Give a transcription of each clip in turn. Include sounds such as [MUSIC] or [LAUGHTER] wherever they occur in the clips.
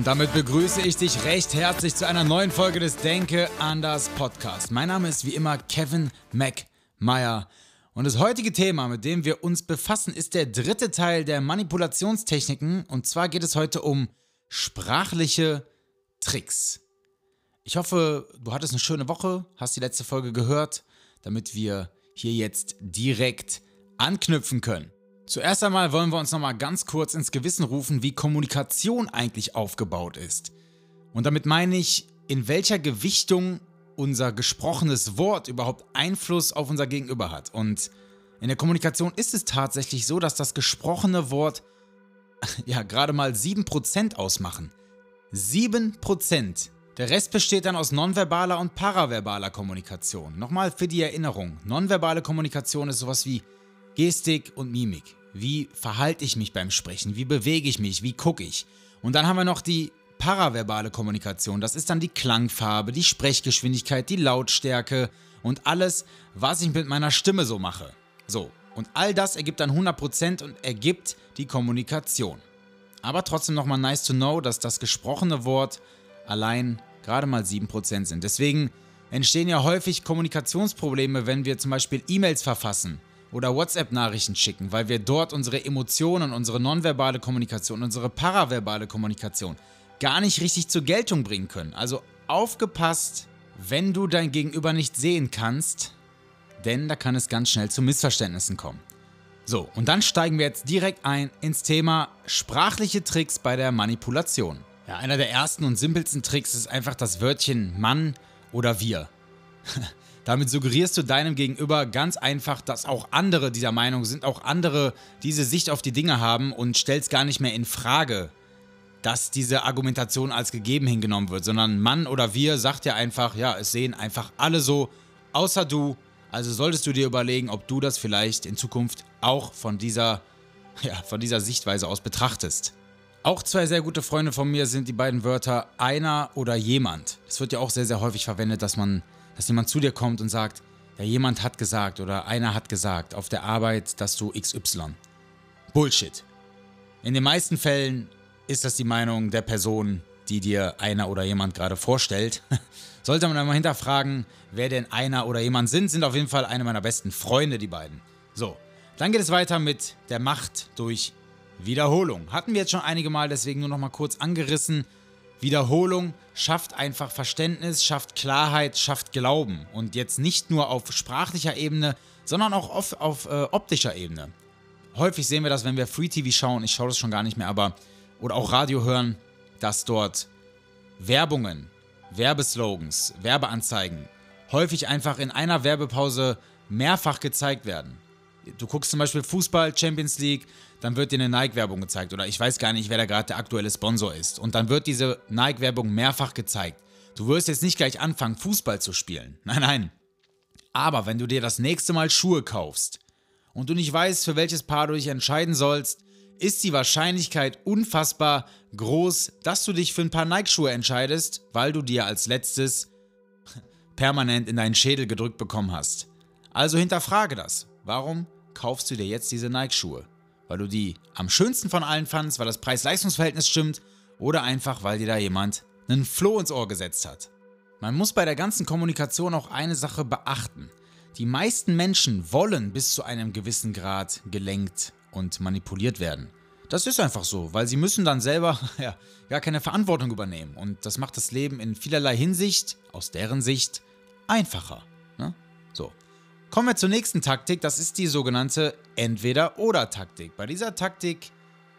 Und damit begrüße ich dich recht herzlich zu einer neuen Folge des Denke anders Podcast. Mein Name ist wie immer Kevin McMeyer. Und das heutige Thema, mit dem wir uns befassen, ist der dritte Teil der Manipulationstechniken. Und zwar geht es heute um sprachliche Tricks. Ich hoffe, du hattest eine schöne Woche, hast die letzte Folge gehört, damit wir hier jetzt direkt anknüpfen können. Zuerst einmal wollen wir uns nochmal ganz kurz ins Gewissen rufen, wie Kommunikation eigentlich aufgebaut ist. Und damit meine ich, in welcher Gewichtung unser gesprochenes Wort überhaupt Einfluss auf unser Gegenüber hat. Und in der Kommunikation ist es tatsächlich so, dass das gesprochene Wort [LAUGHS] ja gerade mal 7% ausmachen. 7%. Der Rest besteht dann aus nonverbaler und paraverbaler Kommunikation. Nochmal für die Erinnerung. Nonverbale Kommunikation ist sowas wie Gestik und Mimik. Wie verhalte ich mich beim Sprechen? Wie bewege ich mich? Wie gucke ich? Und dann haben wir noch die paraverbale Kommunikation. Das ist dann die Klangfarbe, die Sprechgeschwindigkeit, die Lautstärke und alles, was ich mit meiner Stimme so mache. So, und all das ergibt dann 100% und ergibt die Kommunikation. Aber trotzdem nochmal nice to know, dass das gesprochene Wort allein gerade mal 7% sind. Deswegen entstehen ja häufig Kommunikationsprobleme, wenn wir zum Beispiel E-Mails verfassen oder WhatsApp-Nachrichten schicken, weil wir dort unsere Emotionen, unsere nonverbale Kommunikation, unsere paraverbale Kommunikation gar nicht richtig zur Geltung bringen können. Also aufgepasst, wenn du dein Gegenüber nicht sehen kannst, denn da kann es ganz schnell zu Missverständnissen kommen. So, und dann steigen wir jetzt direkt ein ins Thema sprachliche Tricks bei der Manipulation. Ja, einer der ersten und simpelsten Tricks ist einfach das Wörtchen Mann oder wir. [LAUGHS] Damit suggerierst du deinem Gegenüber ganz einfach, dass auch andere dieser Meinung sind, auch andere diese Sicht auf die Dinge haben und stellst gar nicht mehr in Frage, dass diese Argumentation als gegeben hingenommen wird, sondern Mann oder wir sagt ja einfach, ja, es sehen einfach alle so, außer du. Also solltest du dir überlegen, ob du das vielleicht in Zukunft auch von dieser, ja, von dieser Sichtweise aus betrachtest. Auch zwei sehr gute Freunde von mir sind die beiden Wörter einer oder jemand. Das wird ja auch sehr, sehr häufig verwendet, dass man dass jemand zu dir kommt und sagt, ja, jemand hat gesagt oder einer hat gesagt auf der Arbeit, dass du XY. Bullshit. In den meisten Fällen ist das die Meinung der Person, die dir einer oder jemand gerade vorstellt. [LAUGHS] Sollte man einmal hinterfragen, wer denn einer oder jemand sind, sind auf jeden Fall eine meiner besten Freunde, die beiden. So, dann geht es weiter mit der Macht durch Wiederholung. Hatten wir jetzt schon einige Mal, deswegen nur noch mal kurz angerissen. Wiederholung schafft einfach Verständnis, schafft Klarheit, schafft Glauben. Und jetzt nicht nur auf sprachlicher Ebene, sondern auch auf, auf äh, optischer Ebene. Häufig sehen wir das, wenn wir Free TV schauen, ich schaue das schon gar nicht mehr, aber oder auch Radio hören, dass dort Werbungen, Werbeslogans, Werbeanzeigen häufig einfach in einer Werbepause mehrfach gezeigt werden. Du guckst zum Beispiel Fußball, Champions League, dann wird dir eine Nike-Werbung gezeigt oder ich weiß gar nicht, wer da gerade der aktuelle Sponsor ist. Und dann wird diese Nike-Werbung mehrfach gezeigt. Du wirst jetzt nicht gleich anfangen, Fußball zu spielen. [LAUGHS] Nein, nein. Aber wenn du dir das nächste Mal Schuhe kaufst und du nicht weißt, für welches Paar du dich entscheiden sollst, ist die Wahrscheinlichkeit unfassbar groß, dass du dich für ein paar Nike-Schuhe entscheidest, weil du dir als letztes [LAUGHS] permanent in deinen Schädel gedrückt bekommen hast. Also hinterfrage das. Warum kaufst du dir jetzt diese Nike-Schuhe? weil du die am schönsten von allen fandst, weil das Preis-Leistungs-Verhältnis stimmt oder einfach, weil dir da jemand einen Floh ins Ohr gesetzt hat. Man muss bei der ganzen Kommunikation auch eine Sache beachten. Die meisten Menschen wollen bis zu einem gewissen Grad gelenkt und manipuliert werden. Das ist einfach so, weil sie müssen dann selber [LAUGHS] ja, gar keine Verantwortung übernehmen. Und das macht das Leben in vielerlei Hinsicht, aus deren Sicht, einfacher. Ne? So. Kommen wir zur nächsten Taktik, das ist die sogenannte Entweder-Oder-Taktik. Bei dieser Taktik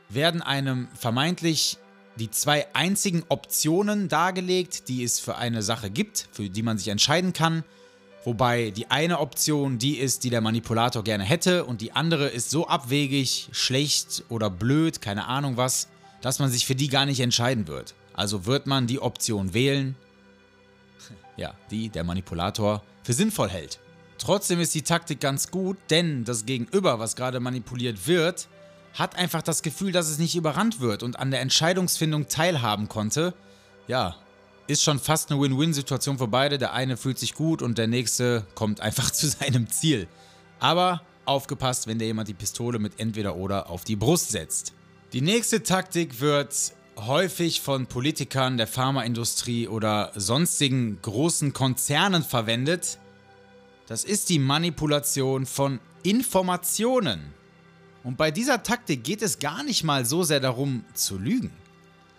werden einem vermeintlich die zwei einzigen Optionen dargelegt, die es für eine Sache gibt, für die man sich entscheiden kann. Wobei die eine Option die ist, die der Manipulator gerne hätte und die andere ist so abwegig, schlecht oder blöd, keine Ahnung was, dass man sich für die gar nicht entscheiden wird. Also wird man die Option wählen, [LAUGHS] ja, die der Manipulator für sinnvoll hält. Trotzdem ist die Taktik ganz gut, denn das Gegenüber, was gerade manipuliert wird, hat einfach das Gefühl, dass es nicht überrannt wird und an der Entscheidungsfindung teilhaben konnte. Ja, ist schon fast eine Win-Win-Situation für beide. Der eine fühlt sich gut und der nächste kommt einfach [LAUGHS] zu seinem Ziel. Aber aufgepasst, wenn dir jemand die Pistole mit entweder oder auf die Brust setzt. Die nächste Taktik wird häufig von Politikern der Pharmaindustrie oder sonstigen großen Konzernen verwendet. Das ist die Manipulation von Informationen. Und bei dieser Taktik geht es gar nicht mal so sehr darum zu lügen,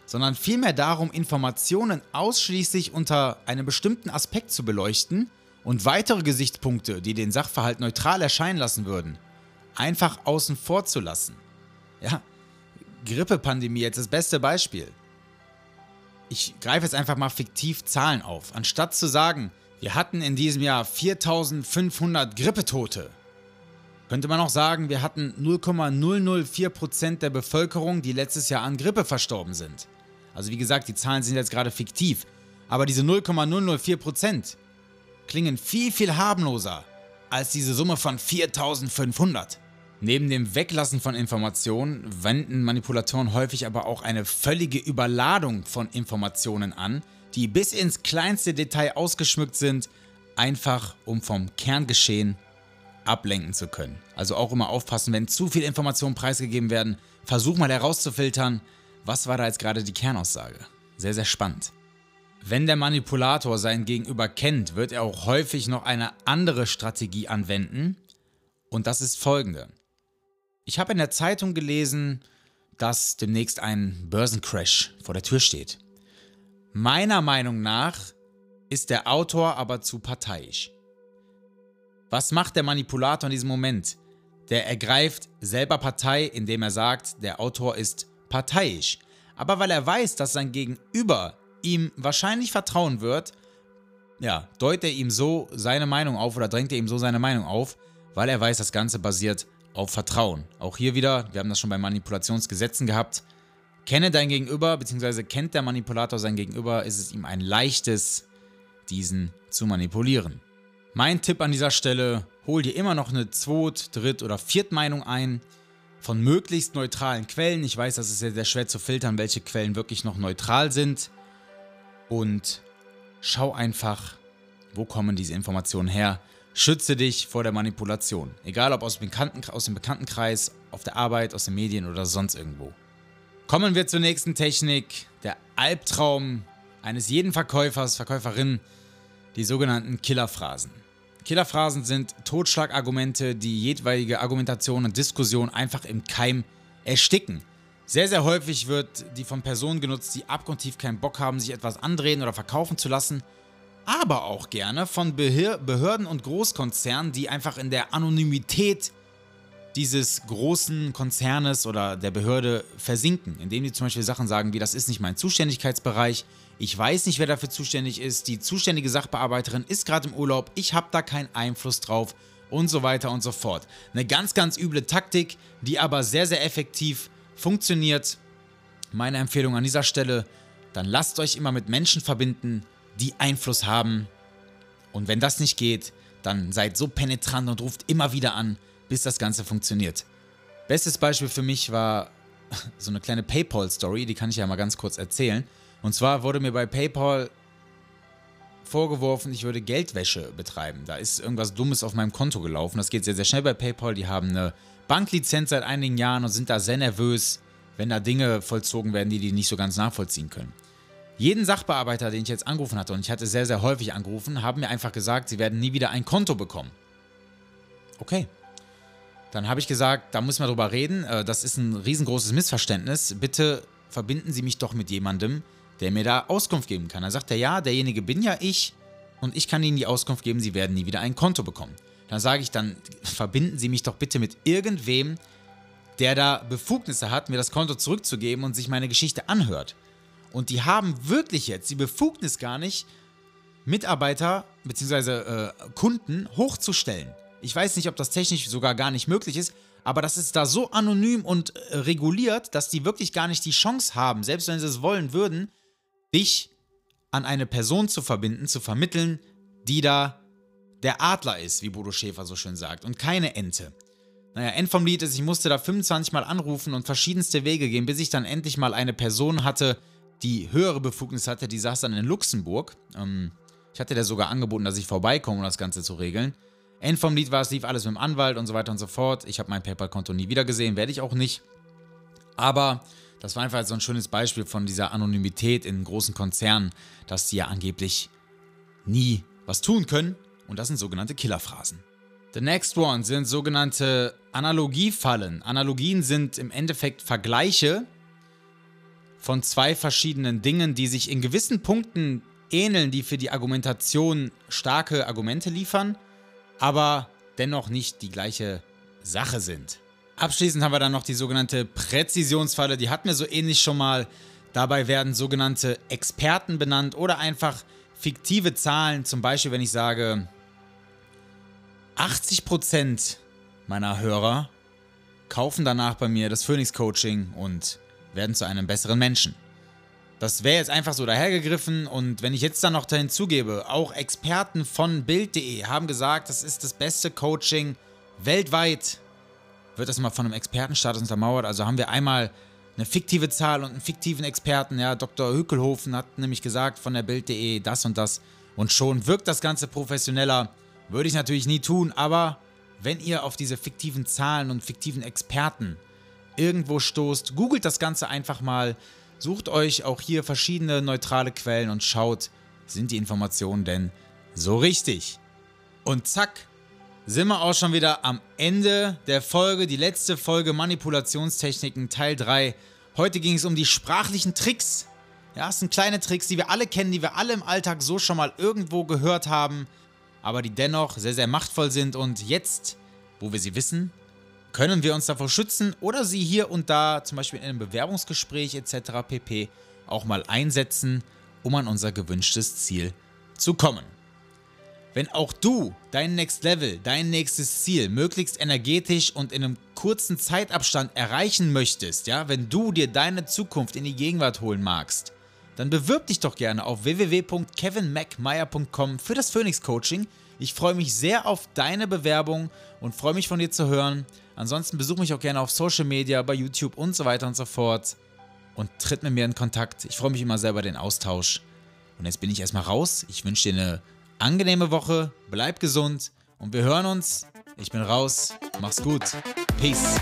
sondern vielmehr darum, Informationen ausschließlich unter einem bestimmten Aspekt zu beleuchten und weitere Gesichtspunkte, die den Sachverhalt neutral erscheinen lassen würden, einfach außen vor zu lassen. Ja, Grippepandemie jetzt das beste Beispiel. Ich greife jetzt einfach mal fiktiv Zahlen auf. Anstatt zu sagen, wir hatten in diesem Jahr 4500 Grippetote. Könnte man auch sagen, wir hatten 0,004% der Bevölkerung, die letztes Jahr an Grippe verstorben sind. Also wie gesagt, die Zahlen sind jetzt gerade fiktiv. Aber diese 0,004% klingen viel, viel harmloser als diese Summe von 4500. Neben dem Weglassen von Informationen wenden Manipulatoren häufig aber auch eine völlige Überladung von Informationen an, die bis ins kleinste Detail ausgeschmückt sind, einfach um vom Kerngeschehen ablenken zu können. Also auch immer aufpassen, wenn zu viele Informationen preisgegeben werden, versuch mal herauszufiltern, was war da jetzt gerade die Kernaussage. Sehr, sehr spannend. Wenn der Manipulator sein Gegenüber kennt, wird er auch häufig noch eine andere Strategie anwenden und das ist folgende. Ich habe in der Zeitung gelesen, dass demnächst ein Börsencrash vor der Tür steht. Meiner Meinung nach ist der Autor aber zu parteiisch. Was macht der Manipulator in diesem Moment? Der ergreift selber Partei, indem er sagt, der Autor ist parteiisch. Aber weil er weiß, dass sein Gegenüber ihm wahrscheinlich vertrauen wird, ja, deutet er ihm so seine Meinung auf oder drängt er ihm so seine Meinung auf, weil er weiß, das Ganze basiert auf Vertrauen. Auch hier wieder, wir haben das schon bei Manipulationsgesetzen gehabt, Kenne dein Gegenüber, beziehungsweise kennt der Manipulator sein Gegenüber, ist es ihm ein leichtes, diesen zu manipulieren. Mein Tipp an dieser Stelle, hol dir immer noch eine Zweit-, Dritt- oder Viertmeinung ein von möglichst neutralen Quellen. Ich weiß, das ist sehr, sehr schwer zu filtern, welche Quellen wirklich noch neutral sind. Und schau einfach, wo kommen diese Informationen her. Schütze dich vor der Manipulation. Egal ob aus Bekannten, aus dem Bekanntenkreis, auf der Arbeit, aus den Medien oder sonst irgendwo. Kommen wir zur nächsten Technik. Der Albtraum eines jeden Verkäufers, Verkäuferin, die sogenannten Killerphrasen. Killerphrasen sind Totschlagargumente, die jedweilige Argumentation und Diskussion einfach im Keim ersticken. Sehr, sehr häufig wird die von Personen genutzt, die abgrundtief keinen Bock haben, sich etwas andrehen oder verkaufen zu lassen, aber auch gerne von Behörden und Großkonzernen, die einfach in der Anonymität dieses großen Konzernes oder der Behörde versinken, indem die zum Beispiel Sachen sagen wie, das ist nicht mein Zuständigkeitsbereich, ich weiß nicht, wer dafür zuständig ist, die zuständige Sachbearbeiterin ist gerade im Urlaub, ich habe da keinen Einfluss drauf und so weiter und so fort. Eine ganz, ganz üble Taktik, die aber sehr, sehr effektiv funktioniert. Meine Empfehlung an dieser Stelle, dann lasst euch immer mit Menschen verbinden, die Einfluss haben. Und wenn das nicht geht, dann seid so penetrant und ruft immer wieder an, bis das Ganze funktioniert. Bestes Beispiel für mich war [LAUGHS] so eine kleine PayPal-Story, die kann ich ja mal ganz kurz erzählen. Und zwar wurde mir bei PayPal vorgeworfen, ich würde Geldwäsche betreiben. Da ist irgendwas Dummes auf meinem Konto gelaufen. Das geht sehr, sehr schnell bei PayPal. Die haben eine Banklizenz seit einigen Jahren und sind da sehr nervös, wenn da Dinge vollzogen werden, die die nicht so ganz nachvollziehen können. Jeden Sachbearbeiter, den ich jetzt angerufen hatte, und ich hatte sehr, sehr häufig angerufen, haben mir einfach gesagt, sie werden nie wieder ein Konto bekommen. Okay, dann habe ich gesagt, da müssen wir drüber reden. Äh, das ist ein riesengroßes Missverständnis. Bitte verbinden Sie mich doch mit jemandem, der mir da Auskunft geben kann. Dann sagt er, ja, derjenige bin ja ich und ich kann Ihnen die Auskunft geben, Sie werden nie wieder ein Konto bekommen. Dann sage ich, dann verbinden Sie mich doch bitte mit irgendwem, der da Befugnisse hat, mir das Konto zurückzugeben und sich meine Geschichte anhört. Und die haben wirklich jetzt die Befugnis gar nicht, Mitarbeiter bzw. Äh, Kunden hochzustellen. Ich weiß nicht, ob das technisch sogar gar nicht möglich ist, aber das ist da so anonym und äh, reguliert, dass die wirklich gar nicht die Chance haben, selbst wenn sie es wollen würden, dich an eine Person zu verbinden, zu vermitteln, die da der Adler ist, wie Bodo Schäfer so schön sagt, und keine Ente. Naja, End vom Lied ist, ich musste da 25 Mal anrufen und verschiedenste Wege gehen, bis ich dann endlich mal eine Person hatte, die höhere Befugnis hatte, die saß dann in Luxemburg. Ähm, ich hatte der sogar angeboten, dass ich vorbeikomme, um das Ganze zu regeln. End vom Lied war, es lief alles mit dem Anwalt und so weiter und so fort. Ich habe mein PayPal-Konto nie wieder gesehen, werde ich auch nicht. Aber das war einfach so ein schönes Beispiel von dieser Anonymität in großen Konzernen, dass die ja angeblich nie was tun können. Und das sind sogenannte Killerphrasen. The next one sind sogenannte Analogiefallen. Analogien sind im Endeffekt Vergleiche von zwei verschiedenen Dingen, die sich in gewissen Punkten ähneln, die für die Argumentation starke Argumente liefern, aber dennoch nicht die gleiche Sache sind. Abschließend haben wir dann noch die sogenannte Präzisionsfalle, die hatten wir so ähnlich schon mal. Dabei werden sogenannte Experten benannt oder einfach fiktive Zahlen, zum Beispiel wenn ich sage, 80% meiner Hörer kaufen danach bei mir das Phoenix Coaching und werden zu einem besseren Menschen. Das wäre jetzt einfach so dahergegriffen und wenn ich jetzt dann noch dahin zugebe, auch Experten von Bild.de haben gesagt, das ist das beste Coaching weltweit, wird das mal von einem Expertenstatus untermauert. Also haben wir einmal eine fiktive Zahl und einen fiktiven Experten. Ja, Dr. Hückelhofen hat nämlich gesagt von der Bild.de das und das und schon wirkt das Ganze professioneller. Würde ich natürlich nie tun, aber wenn ihr auf diese fiktiven Zahlen und fiktiven Experten irgendwo stoßt, googelt das Ganze einfach mal, sucht euch auch hier verschiedene neutrale Quellen und schaut, sind die Informationen denn so richtig? Und zack, sind wir auch schon wieder am Ende der Folge, die letzte Folge Manipulationstechniken Teil 3. Heute ging es um die sprachlichen Tricks. Ja, es sind kleine Tricks, die wir alle kennen, die wir alle im Alltag so schon mal irgendwo gehört haben aber die dennoch sehr, sehr machtvoll sind und jetzt, wo wir sie wissen, können wir uns davor schützen oder sie hier und da, zum Beispiel in einem Bewerbungsgespräch etc. pp. auch mal einsetzen, um an unser gewünschtes Ziel zu kommen. Wenn auch du dein Next Level, dein nächstes Ziel möglichst energetisch und in einem kurzen Zeitabstand erreichen möchtest, ja, wenn du dir deine Zukunft in die Gegenwart holen magst, dann bewirb dich doch gerne auf www.kevinmacmeyer.com für das Phoenix Coaching. Ich freue mich sehr auf deine Bewerbung und freue mich von dir zu hören. Ansonsten besuch mich auch gerne auf Social Media, bei YouTube und so weiter und so fort und tritt mit mir in Kontakt. Ich freue mich immer sehr über den Austausch. Und jetzt bin ich erstmal raus. Ich wünsche dir eine angenehme Woche, bleib gesund und wir hören uns. Ich bin raus. Mach's gut. Peace.